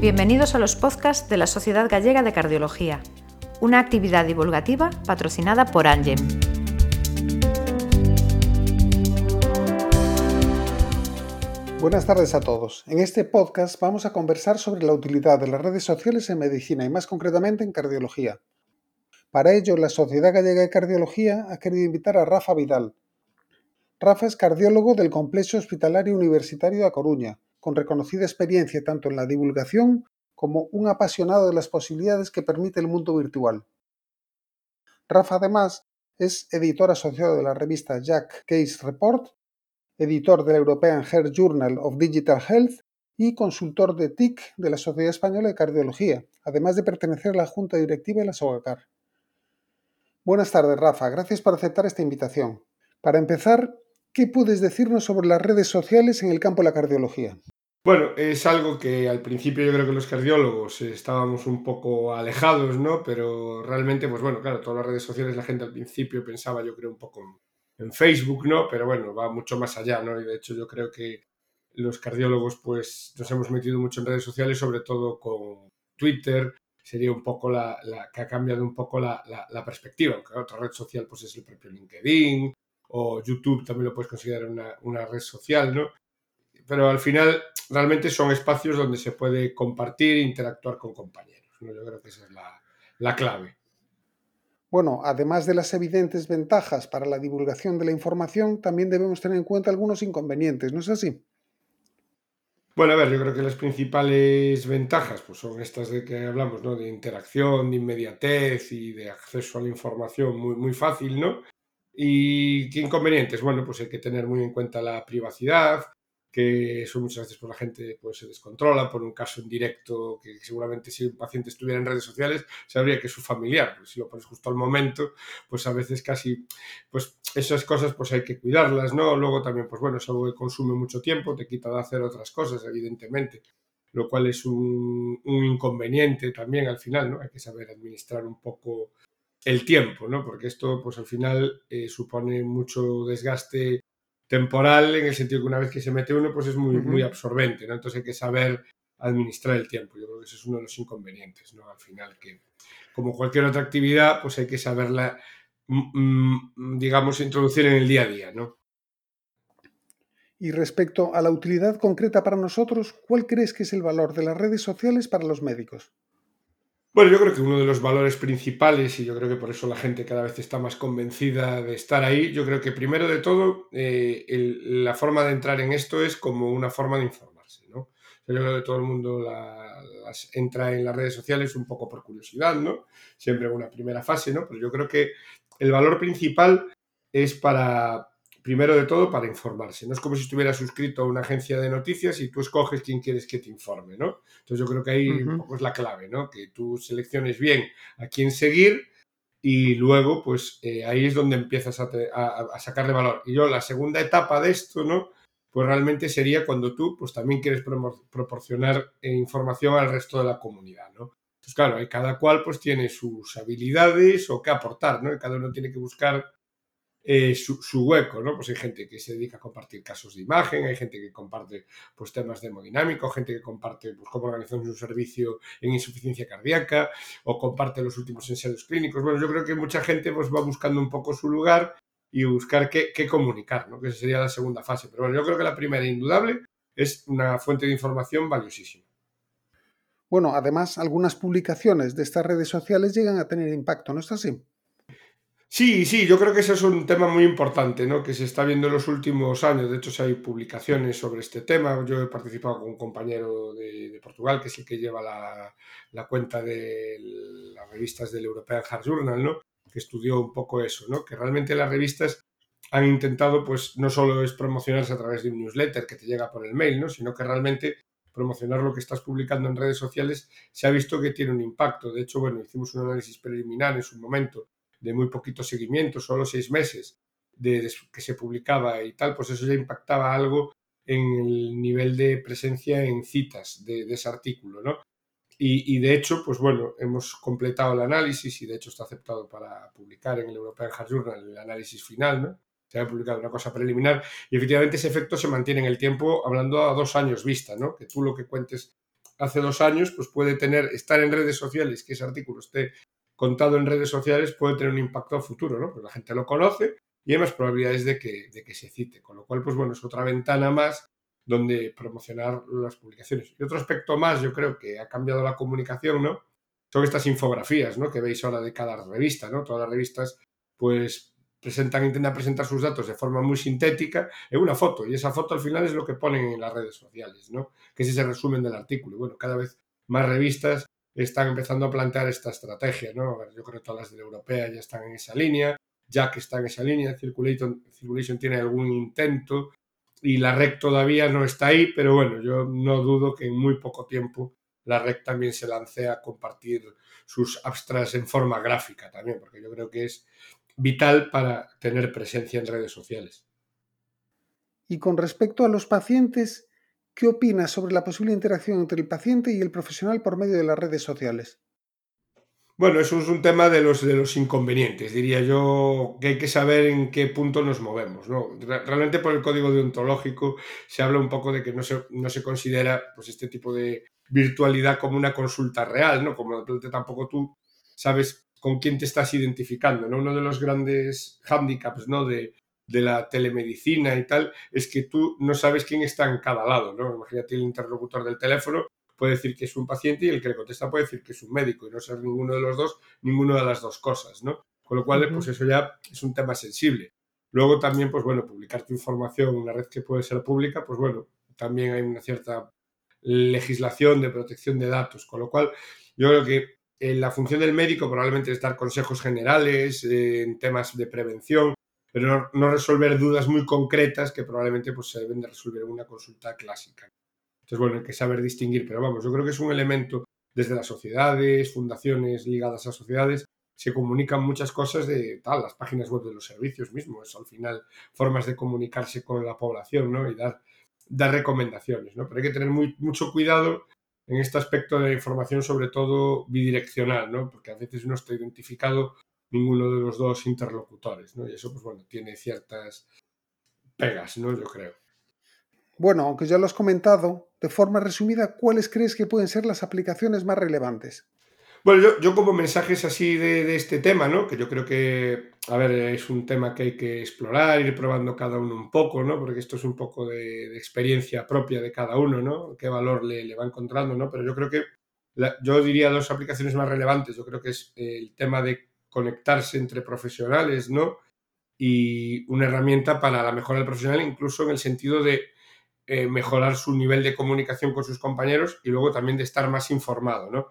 Bienvenidos a los podcasts de la Sociedad Gallega de Cardiología, una actividad divulgativa patrocinada por Angem. Buenas tardes a todos. En este podcast vamos a conversar sobre la utilidad de las redes sociales en medicina y más concretamente en cardiología. Para ello, la Sociedad Gallega de Cardiología ha querido invitar a Rafa Vidal. Rafa es cardiólogo del Complejo Hospitalario Universitario de Coruña, con reconocida experiencia tanto en la divulgación como un apasionado de las posibilidades que permite el mundo virtual. Rafa además es editor asociado de la revista Jack Case Report editor del European Health Journal of Digital Health y consultor de TIC de la Sociedad Española de Cardiología, además de pertenecer a la Junta Directiva de la SOGACAR. Buenas tardes, Rafa. Gracias por aceptar esta invitación. Para empezar, ¿qué puedes decirnos sobre las redes sociales en el campo de la cardiología? Bueno, es algo que al principio yo creo que los cardiólogos estábamos un poco alejados, ¿no? Pero realmente, pues bueno, claro, todas las redes sociales la gente al principio pensaba, yo creo, un poco en Facebook, ¿no? Pero bueno, va mucho más allá, ¿no? Y de hecho yo creo que los cardiólogos pues nos hemos metido mucho en redes sociales, sobre todo con Twitter, sería un poco la, que ha cambiado un poco la, perspectiva, aunque otra red social pues es el propio LinkedIn o YouTube también lo puedes considerar una, una red social, ¿no? Pero al final realmente son espacios donde se puede compartir e interactuar con compañeros, ¿no? Yo creo que esa es la clave. Bueno, además de las evidentes ventajas para la divulgación de la información, también debemos tener en cuenta algunos inconvenientes, ¿no es así? Bueno, a ver, yo creo que las principales ventajas pues, son estas de que hablamos, ¿no? De interacción, de inmediatez y de acceso a la información muy, muy fácil, ¿no? ¿Y qué inconvenientes? Bueno, pues hay que tener muy en cuenta la privacidad, que eso muchas veces por la gente pues, se descontrola por un caso en directo que seguramente si un paciente estuviera en redes sociales sabría que es su familiar, pues si lo pones justo al momento, pues a veces casi, pues esas cosas pues hay que cuidarlas, ¿no? Luego también, pues bueno, es algo que consume mucho tiempo, te quita de hacer otras cosas, evidentemente, lo cual es un, inconveniente también al final, ¿no? Hay que saber administrar un poco el tiempo, ¿no? Porque esto, pues al final eh, supone mucho desgaste temporal en el sentido que una vez que se mete uno, pues es muy, muy absorbente, ¿no? Entonces hay que saber administrar el tiempo. Yo creo que ese es uno de los inconvenientes, ¿no? Al final, que como cualquier otra actividad, pues hay que saberla, mm, mm, digamos, introducir en el día a día, ¿no? Y respecto a la utilidad concreta para nosotros, ¿cuál crees que es el valor de las redes sociales para los médicos? Bueno, yo creo que uno de los valores principales, y yo creo que por eso la gente cada vez está más convencida de estar ahí, yo creo que primero de todo, eh, la forma de entrar en esto es como una forma de informarse, ¿no? Yo creo que todo el mundo entra en las redes sociales un poco por curiosidad, ¿no? Siempre una primera fase, ¿no? Pero yo creo que el valor principal es para, primero de todo, para informarse. No es como si estuvieras suscrito a una agencia de noticias y tú escoges quién quieres que te informe, ¿no? Entonces yo creo que ahí un poco es la clave, ¿no? Que tú selecciones bien a quién seguir y luego, pues eh, ahí es donde empiezas a, a, sacarle valor. Y yo, la segunda etapa de esto, ¿no? Pues realmente sería cuando tú, pues también quieres proporcionar eh, información al resto de la comunidad, ¿no? Entonces, claro, cada cual pues tiene sus habilidades o qué aportar, ¿no? Y cada uno tiene que buscar eh, su, hueco, ¿no? Pues hay gente que se dedica a compartir casos de imagen, hay gente que comparte pues, temas de hemodinámico, gente que comparte pues, cómo organizamos un servicio en insuficiencia cardíaca o comparte los últimos ensayos clínicos. Bueno, yo creo que mucha gente pues, va buscando un poco su lugar y buscar qué, comunicar, ¿no? Que esa sería la segunda fase. Pero bueno, yo creo que la primera, indudable, es una fuente de información valiosísima. Bueno, además, algunas publicaciones de estas redes sociales llegan a tener impacto, ¿no es así? Sí, sí, yo creo que ese es un tema muy importante, ¿no? Que se está viendo en los últimos años. De hecho, hay publicaciones sobre este tema. Yo he participado con un compañero de, Portugal, que es el que lleva la, cuenta de las revistas del European Heart Journal, ¿no? Que estudió un poco eso, ¿no? Que realmente las revistas han intentado, pues, no solo es promocionarse a través de un newsletter que te llega por el mail, ¿no? Sino que realmente promocionar lo que estás publicando en redes sociales se ha visto que tiene un impacto. De hecho, bueno, hicimos un análisis preliminar en su momento de muy poquito seguimiento, solo seis meses de, que se publicaba y tal, pues eso ya impactaba algo en el nivel de presencia en citas de, ese artículo, ¿no? Y, de hecho, pues bueno, hemos completado el análisis y de hecho está aceptado para publicar en el European Heart Journal el análisis final, ¿no? Se ha publicado una cosa preliminar y efectivamente ese efecto se mantiene en el tiempo hablando a dos años vista, ¿no? Que tú lo que cuentes hace dos años, pues puede tener, estar en redes sociales, que ese artículo esté contado en redes sociales, puede tener un impacto futuro, ¿no? Pues la gente lo conoce y hay más probabilidades de que, de que se cite. Con lo cual, pues bueno, es otra ventana más donde promocionar las publicaciones. Y otro aspecto más, yo creo que ha cambiado la comunicación, ¿no? Son estas infografías, ¿no? Que veis ahora de cada revista, ¿no? Todas las revistas, pues presentan, intentan presentar sus datos de forma muy sintética en una foto y esa foto al final es lo que ponen en las redes sociales, ¿no? Que es ese resumen del artículo. Y bueno, cada vez más revistas están empezando a plantear esta estrategia, ¿no? Yo creo que todas las de la europea ya están en esa línea, Jack está en esa línea, Circulation, Circulation tiene algún intento y la REC todavía no está ahí, pero bueno, yo no dudo que en muy poco tiempo la REC también se lance a compartir sus abstracts en forma gráfica también, porque yo creo que es vital para tener presencia en redes sociales. Y con respecto a los pacientes, ¿qué opinas sobre la posible interacción entre el paciente y el profesional por medio de las redes sociales? Bueno, eso es un tema de los, de los inconvenientes, diría yo, que hay que saber en qué punto nos movemos. ¿no? Realmente por el código deontológico se habla un poco de que no se, no se considera pues, este tipo de virtualidad como una consulta real, ¿no? como tampoco tú sabes con quién te estás identificando. ¿no? Uno de los grandes hándicaps ¿no? de, de, la telemedicina y tal es que tú no sabes quién está en cada lado. ¿no? Imagínate el interlocutor del teléfono puede decir que es un paciente y el que le contesta puede decir que es un médico y no ser ninguno de los dos, ninguna de las dos cosas. ¿no? Con lo cual, pues eso ya es un tema sensible. Luego también, pues bueno, publicar tu información en una red que puede ser pública, pues bueno, también hay una cierta legislación de protección de datos, con lo cual yo creo que eh, la función del médico probablemente es dar consejos generales eh, en temas de prevención, pero no, resolver dudas muy concretas que probablemente pues, se deben de resolver en una consulta clásica. Entonces, bueno, hay que saber distinguir, pero vamos, yo creo que es un elemento desde las sociedades, fundaciones ligadas a sociedades, se comunican muchas cosas de tal, las páginas web de los servicios mismos, al final formas de comunicarse con la población, ¿no? Y dar, dar recomendaciones, ¿no? Pero hay que tener muy, mucho cuidado en este aspecto de la información, sobre todo bidireccional, ¿no? Porque a veces no está identificado ninguno de los dos interlocutores, ¿no? Y eso, pues bueno, tiene ciertas pegas, ¿no? Yo creo. Bueno, aunque ya lo has comentado, de forma resumida, ¿cuáles crees que pueden ser las aplicaciones más relevantes? Bueno, yo, como mensajes así de, este tema, ¿no? Que yo creo que, a ver, es un tema que hay que explorar, ir probando cada uno un poco, ¿no? Porque esto es un poco de, experiencia propia de cada uno, ¿no? Qué valor le, va encontrando, ¿no? Pero yo creo que, yo diría dos aplicaciones más relevantes. Yo creo que es el tema de conectarse entre profesionales, ¿no? Y una herramienta para la mejora del profesional, incluso en el sentido de eh, mejorar su nivel de comunicación con sus compañeros y luego también de estar más informado, ¿no?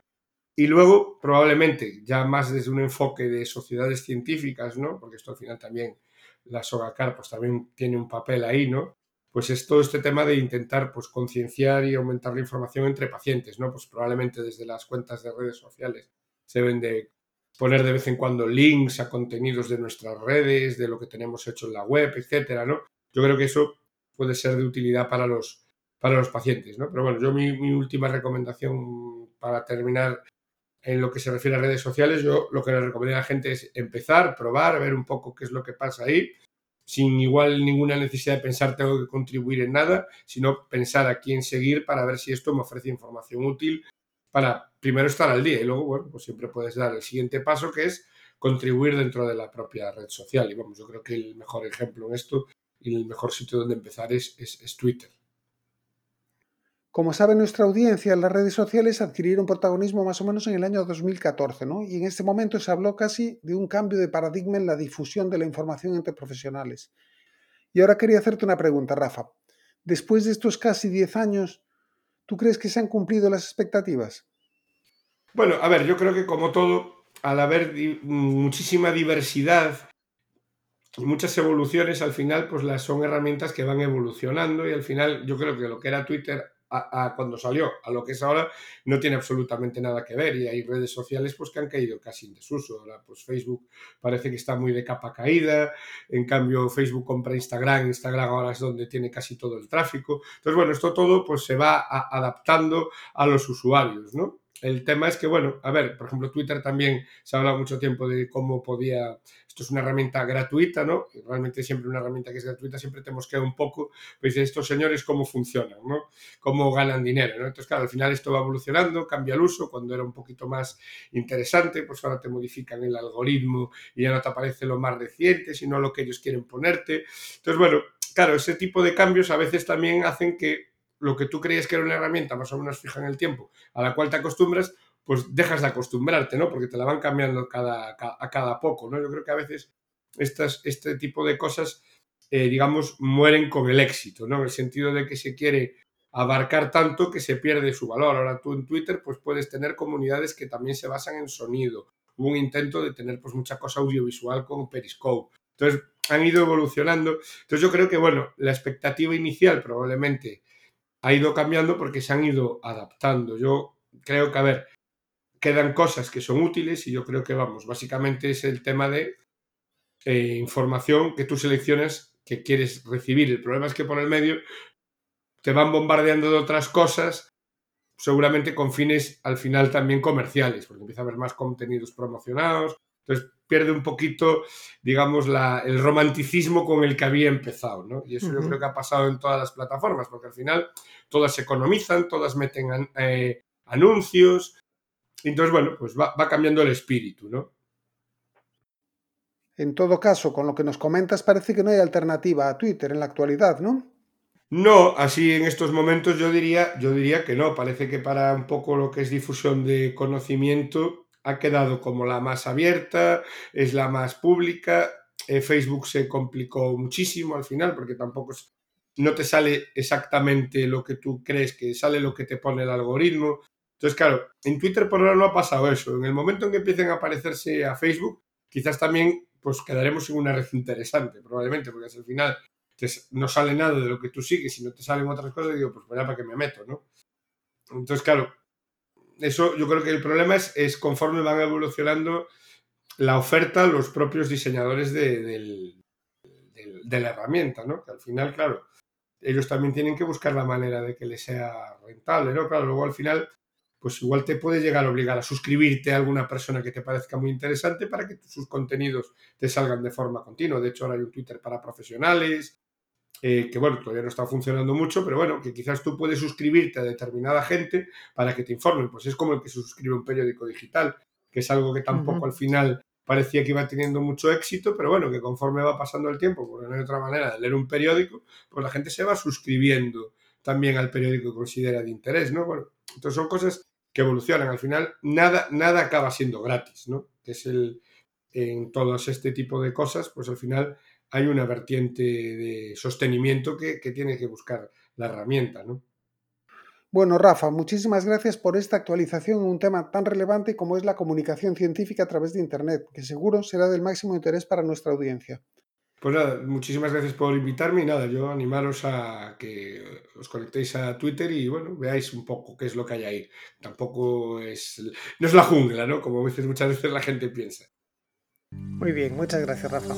Y luego, probablemente, ya más desde un enfoque de sociedades científicas, ¿no? Porque esto al final también, la SOGACAR, pues también tiene un papel ahí, ¿no? Pues es todo este tema de intentar, pues, concienciar y aumentar la información entre pacientes, ¿no? Pues probablemente desde las cuentas de redes sociales se deben de poner de vez en cuando links a contenidos de nuestras redes, de lo que tenemos hecho en la web, etcétera, ¿no? Yo creo que eso puede ser de utilidad para los, para los pacientes, ¿no? Pero bueno, yo mi, última recomendación para terminar en lo que se refiere a redes sociales, yo lo que le recomendaría a la gente es empezar, probar, ver un poco qué es lo que pasa ahí, sin igual ninguna necesidad de pensar tengo que contribuir en nada, sino pensar a quién seguir para ver si esto me ofrece información útil para primero estar al día y luego, bueno, pues siempre puedes dar el siguiente paso que es contribuir dentro de la propia red social. Y vamos, yo creo que el mejor ejemplo en esto y el mejor sitio donde empezar es, es Twitter. Como sabe nuestra audiencia, las redes sociales adquirieron protagonismo más o menos en el año 2014, ¿no? Y en este momento se habló casi de un cambio de paradigma en la difusión de la información entre profesionales. Y ahora quería hacerte una pregunta, Rafa. Después de estos casi 10 años, ¿tú crees que se han cumplido las expectativas? Bueno, a ver, yo creo que como todo, al haber muchísima diversidad y muchas evoluciones, al final, pues las son herramientas que van evolucionando y al final yo creo que lo que era Twitter a, cuando salió a lo que es ahora no tiene absolutamente nada que ver y hay redes sociales pues que han caído casi en desuso. Ahora pues Facebook parece que está muy de capa caída, en cambio Facebook compra Instagram, Instagram ahora es donde tiene casi todo el tráfico. Entonces bueno, esto todo pues se va adaptando a los usuarios, ¿no? El tema es que, bueno, a ver, por ejemplo, Twitter también se ha hablado mucho tiempo de cómo podía, esto es una herramienta gratuita, ¿no? realmente siempre una herramienta que es gratuita siempre te mosquea un poco, pues estos señores cómo funcionan, ¿no? Cómo ganan dinero, ¿no? Entonces, claro, al final esto va evolucionando, cambia el uso, cuando era un poquito más interesante, pues ahora te modifican el algoritmo y ya no te aparece lo más reciente, sino lo que ellos quieren ponerte. Entonces, bueno, claro, ese tipo de cambios a veces también hacen que lo que tú creías que era una herramienta más o menos fija en el tiempo, a la cual te acostumbras, pues dejas de acostumbrarte, ¿no? Porque te la van cambiando cada, a cada poco, ¿no? Yo creo que a veces estas, este tipo de cosas, eh, digamos, mueren con el éxito, ¿no? En el sentido de que se quiere abarcar tanto que se pierde su valor. Ahora tú en Twitter, pues puedes tener comunidades que también se basan en sonido. Hubo un intento de tener, pues, mucha cosa audiovisual con Periscope. Entonces, han ido evolucionando. Entonces, yo creo que, bueno, la expectativa inicial probablemente ha ido cambiando porque se han ido adaptando. Yo creo que, a ver, quedan cosas que son útiles y yo creo que, vamos, básicamente es el tema de eh, información que tú seleccionas que quieres recibir. El problema es que por el medio te van bombardeando de otras cosas, seguramente con fines al final también comerciales, porque empieza a haber más contenidos promocionados. Entonces, pierde un poquito, digamos, la, el romanticismo con el que había empezado, ¿no? Y eso yo creo que ha pasado en todas las plataformas, porque al final todas economizan, todas meten eh, anuncios, entonces, bueno, pues va, va cambiando el espíritu, ¿no? En todo caso, con lo que nos comentas, parece que no hay alternativa a Twitter en la actualidad, ¿no? No, así en estos momentos yo diría, yo diría que no. Parece que para un poco lo que es difusión de conocimiento, ha quedado como la más abierta, es la más pública. Eh, Facebook se complicó muchísimo al final porque tampoco no te sale exactamente lo que tú crees que sale lo que te pone el algoritmo. Entonces, claro, en Twitter por ahora no ha pasado eso. En el momento en que empiecen a aparecerse a Facebook, quizás también pues quedaremos en una red interesante, probablemente, porque al final no sale nada de lo que tú sigues y no te salen otras cosas, digo, pues para qué me meto, ¿no? Entonces, claro, eso yo creo que el problema es, es conforme van evolucionando la oferta los propios diseñadores de, la herramienta, ¿no? Que al final, claro, ellos también tienen que buscar la manera de que les sea rentable, ¿no? Claro, luego al final, pues igual te puede llegar a obligar a suscribirte a alguna persona que te parezca muy interesante para que sus contenidos te salgan de forma continua. De hecho, ahora hay un Twitter para profesionales, eh, que bueno, todavía no está funcionando mucho, pero bueno, que quizás tú puedes suscribirte a determinada gente para que te informen. Pues es como el que se suscribe a un periódico digital, que es algo que tampoco al final parecía que iba teniendo mucho éxito, pero bueno, que conforme va pasando el tiempo, porque no hay otra manera de leer un periódico, pues la gente se va suscribiendo también al periódico que considera de interés, ¿no? Bueno, entonces son cosas que evolucionan. Al final, nada, nada acaba siendo gratis, ¿no? Es el, en todos este tipo de cosas, pues al final hay una vertiente de sostenimiento que, tiene que buscar la herramienta, ¿no? Bueno, Rafa, muchísimas gracias por esta actualización en un tema tan relevante como es la comunicación científica a través de Internet, que seguro será del máximo interés para nuestra audiencia. Pues nada, muchísimas gracias por invitarme y nada, yo animaros a que os conectéis a Twitter y bueno, veáis un poco qué es lo que hay ahí. Tampoco es, no es la jungla, ¿no? Como veces, muchas veces la gente piensa. Muy bien, muchas gracias, Rafa.